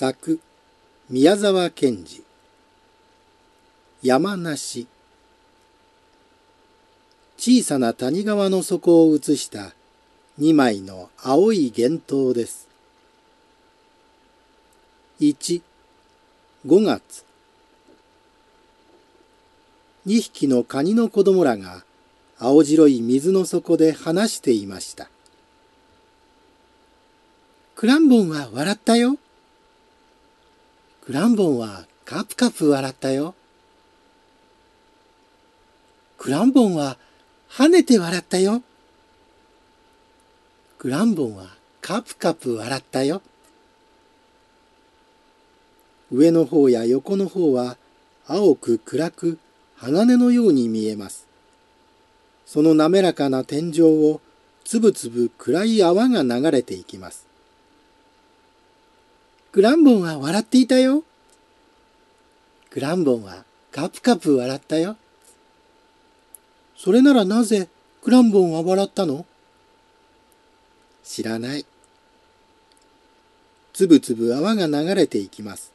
作宮沢賢治山梨小さな谷川の底を映した二枚の青い幻灯です。1、5月。二匹のカニの子供らが青白い水の底で話していました。クランボンは笑ったよ。クランボンはカプカプ笑ったよ。クランボンは跳ねて笑ったよ。クランボンはカプカプ笑ったよ。上の方や横の方は青く暗く鋼のように見えます。その滑らかな天井をつぶつぶ暗い泡が流れていきます。クランボンは笑っていたよ。クランボンはカプカプ笑ったよ。それならなぜクランボンは笑ったの？知らない。つぶつぶ泡が流れていきます。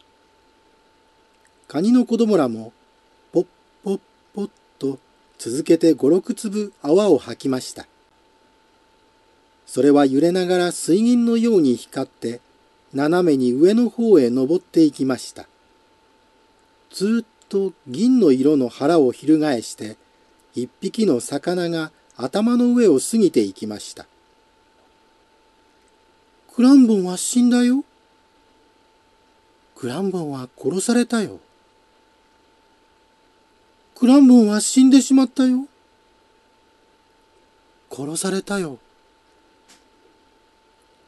カニの子供らも、ポッポッポッと続けて五六粒泡を吐きました。それは揺れながら水銀のように光って、斜めに上の方へ登っていきました。ずっと銀の色の腹を翻して、一匹の魚が頭の上を過ぎていきました。クランボンは死んだよ。クランボンは殺されたよ。クランボンは死んでしまったよ。殺されたよ。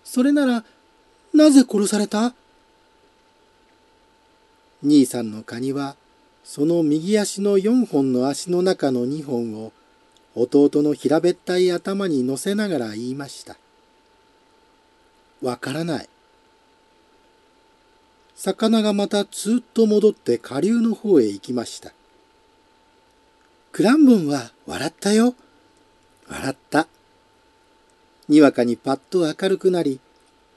それなら、なぜ殺された？兄さんのカニは、その右足の四本の足の中の二本を弟の平べったい頭に乗せながら言いました。わからない。魚がまたずっと戻って下流の方へ行きました。クランボンは笑ったよ。笑った。にわかにパッと明るくなり、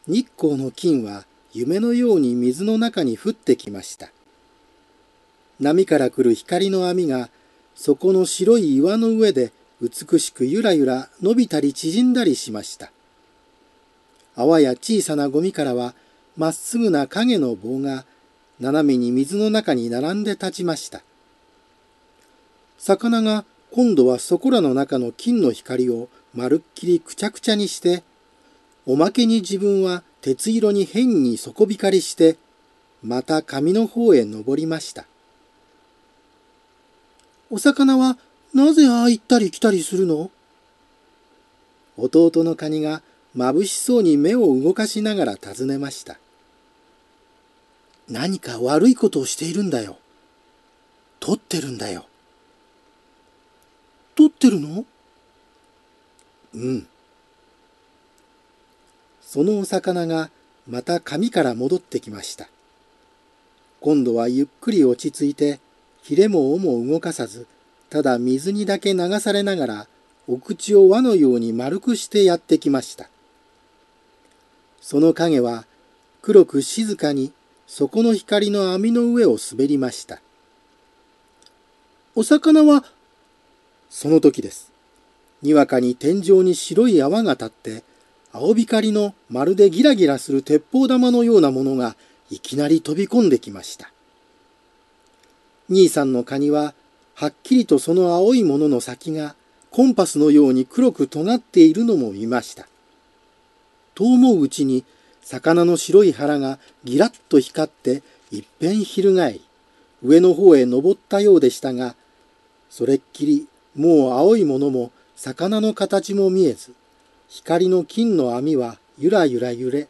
日光の金は夢のように水の中に降ってきました。波から来る光の網が、そこの白い岩の上で美しくゆらゆら伸びたり縮んだりしました。泡や小さなゴミからは、まっすぐな影の棒が斜めに水の中に並んで立ちました。魚が今度はそこらの中の金の光をまるっきりくちゃくちゃにして、おまけに自分は鉄色に変に底光りして、また紙の方へ登りました。お魚はなぜああ行ったり来たりするの？弟のカニが眩しそうに目を動かしながら尋ねました。何か悪いことをしているんだよ。取ってるんだよ。取ってるの？うん。そのお魚がまた紙から戻ってきました。今度はゆっくり落ち着いて、ひれも尾も動かさず、ただ水にだけ流されながら、お口を輪のように丸くしてやってきました。その影は黒く静かに底の光の網の上を滑りました。お魚は、その時です。にわかに天井に白い泡が立って、青光りのまるでギラギラする鉄砲玉のようなものがいきなり飛び込んできました。兄さんのカニは、はっきりとその青いものの先がコンパスのように黒く尖っているのも見ました。と思ううちに魚の白い腹がギラッと光っていっぺん翻り上の方へ登ったようでしたがそれっきりもう青いものも魚の形も見えず光の金の網はゆらゆら揺れ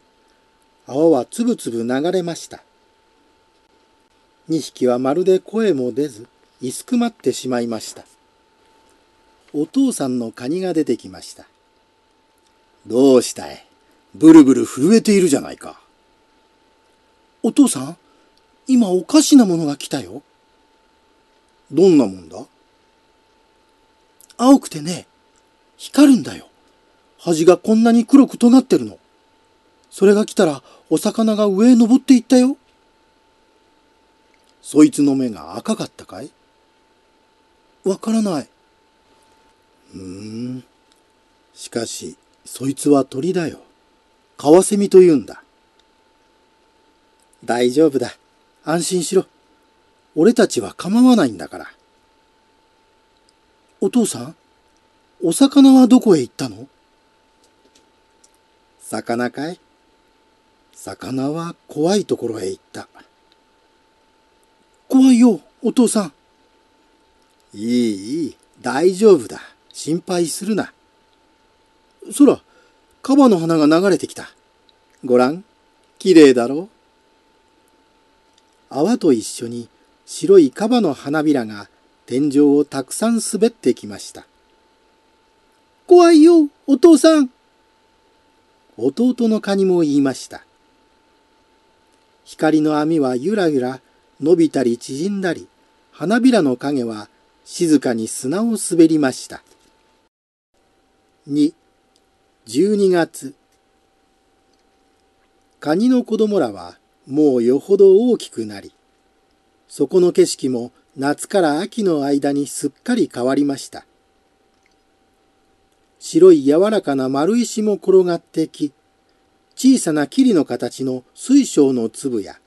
泡はつぶつぶ流れました2匹はまるで声も出ずいすくまってしまいましたお父さんのカニが出てきましたどうしたい？ブルブル震えているじゃないか。お父さん、今おかしなものが来たよ。どんなもんだ？青くてね、光るんだよ。端がこんなに黒く尖ってるの。それが来たらお魚が上へ登っていったよ。そいつの目が赤かったかい？わからない。うーん。しかし、そいつは鳥だよ。カワセミと言うんだ。大丈夫だ。安心しろ。俺たちは構わないんだから。お父さん、お魚はどこへ行ったの？魚かい？魚は怖いところへ行った。怖いよ、お父さん。いい、いい、大丈夫だ。心配するな。そら、カバの花が流れてきた。ごらん、きれいだろ？う。泡と一緒に白いカバの花びらが天井をたくさん滑ってきました。怖いよ、お父さん。弟のカニも言いました。光の網はゆらゆら伸びたり縮んだり、花びらの影は静かに砂を滑りました。2、12月。カニの子供らはもうよほど大きくなり、そこの景色も夏から秋の間にすっかり変わりました。白い柔らかな丸石も転がってき、小さな霧の形の水晶の粒や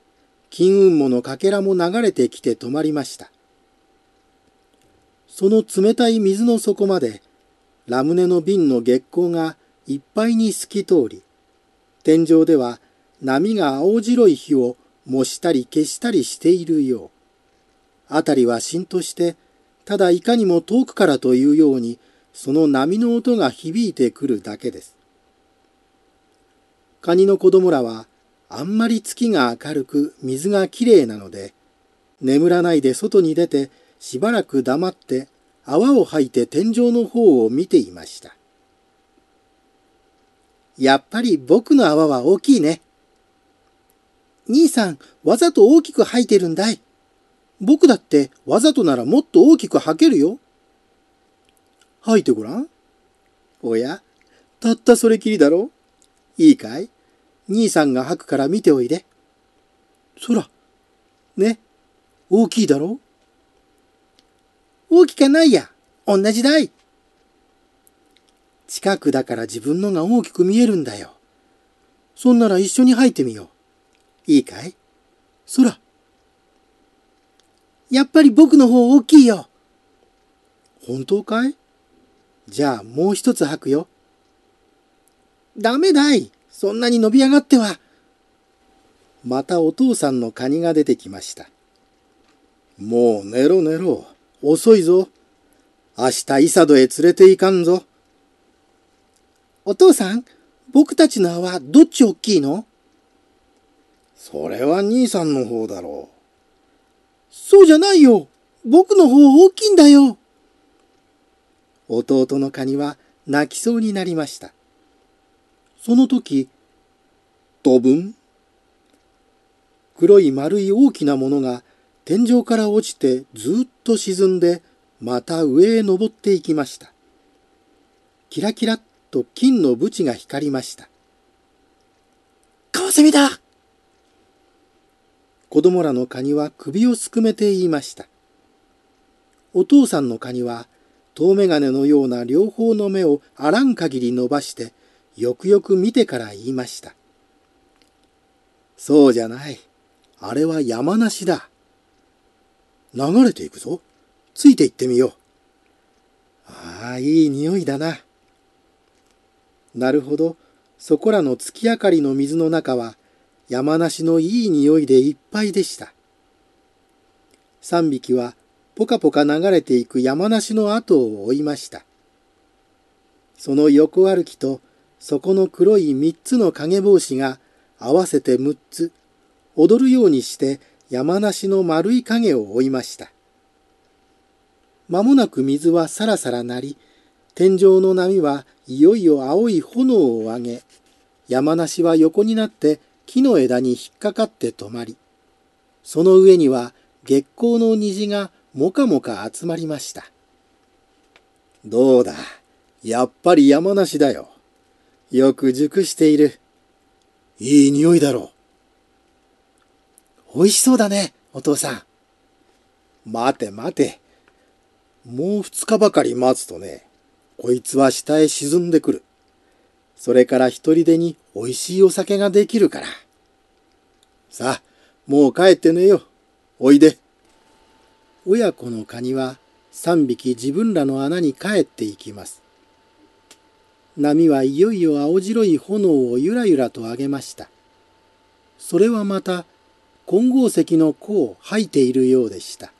金雲母のかけらも流れてきて止まりました。その冷たい水の底までラムネの瓶の月光がいっぱいに透き通り、天井では波が青白い火を模したり消したりしているよう。あたりはしんとして、ただいかにも遠くからというように、その波の音が響いてくるだけです。カニの子供らは、あんまり月が明るく水がきれいなので、眠らないで外に出てしばらく黙って泡を吐いて天井の方を見ていました。やっぱり僕の泡は大きいね。兄さん、わざと大きく吐いてるんだい。僕だってわざとならもっと大きく吐けるよ。吐いてごらん？おや、たったそれきりだろ？いいかい？兄さんが吐くから見ておいで。そら、ね、大きいだろ？大きかないや。同じだい。近くだから自分のが大きく見えるんだよ。そんなら一緒に吐いてみよう。いいかい？そら。やっぱり僕の方大きいよ。本当かい？じゃあもう一つ吐くよ。ダメだい。そんなに伸び上がっては。またお父さんのカニが出てきました。もう寝ろ寝ろ。遅いぞ。明日イサドへ連れて行かんぞ。お父さん、僕たちの泡どっち大きいの？それは兄さんの方だろう。そうじゃないよ。僕の方大きいんだよ。弟のカニは泣きそうになりました。その時、ドブン黒い丸い大きなものが天井から落ちてずっと沈んでまた上へ登っていきました。キラキラっと金の縁が光りました。カワセミだ子供らのカニは首をすくめて言いました。お父さんのカニは遠眼鏡のような両方の目をあらん限り伸ばしてよくよく見てから言いました。そうじゃない。あれは山梨だ。流れていくぞ。ついて行ってみよう。ああ、いい匂いだな。なるほど。そこらの月明かりの水の中は山梨のいい匂いでいっぱいでした。三匹はポカポカ流れていく山梨の後を追いました。その横歩きとそこの黒い三つの影帽子が合わせて六つ踊るようにして山梨の丸い影を追いました。まもなく水はさらさらなり、天井の波はいよいよ青い炎を上げ、山梨は横になって木の枝に引っかかって止まり、その上には月光の虹がもかもか集まりました。どうだ、やっぱり山梨だよ。よく熟している。いい匂いだろう。美味しそうだね、お父さん。待て待て。もう二日ばかり待つとね、こいつは下へ沈んでくる。それから一人でに美味しいお酒ができるから。さあ、もう帰って寝よ。おいで。親子のカニは三匹自分らの穴に帰っていきます。波はいよいよ青白い炎をゆらゆらと上げました。それはまた金剛石の子を吐いているようでした。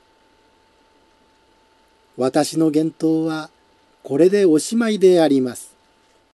私の言動はこれでおしまいであります。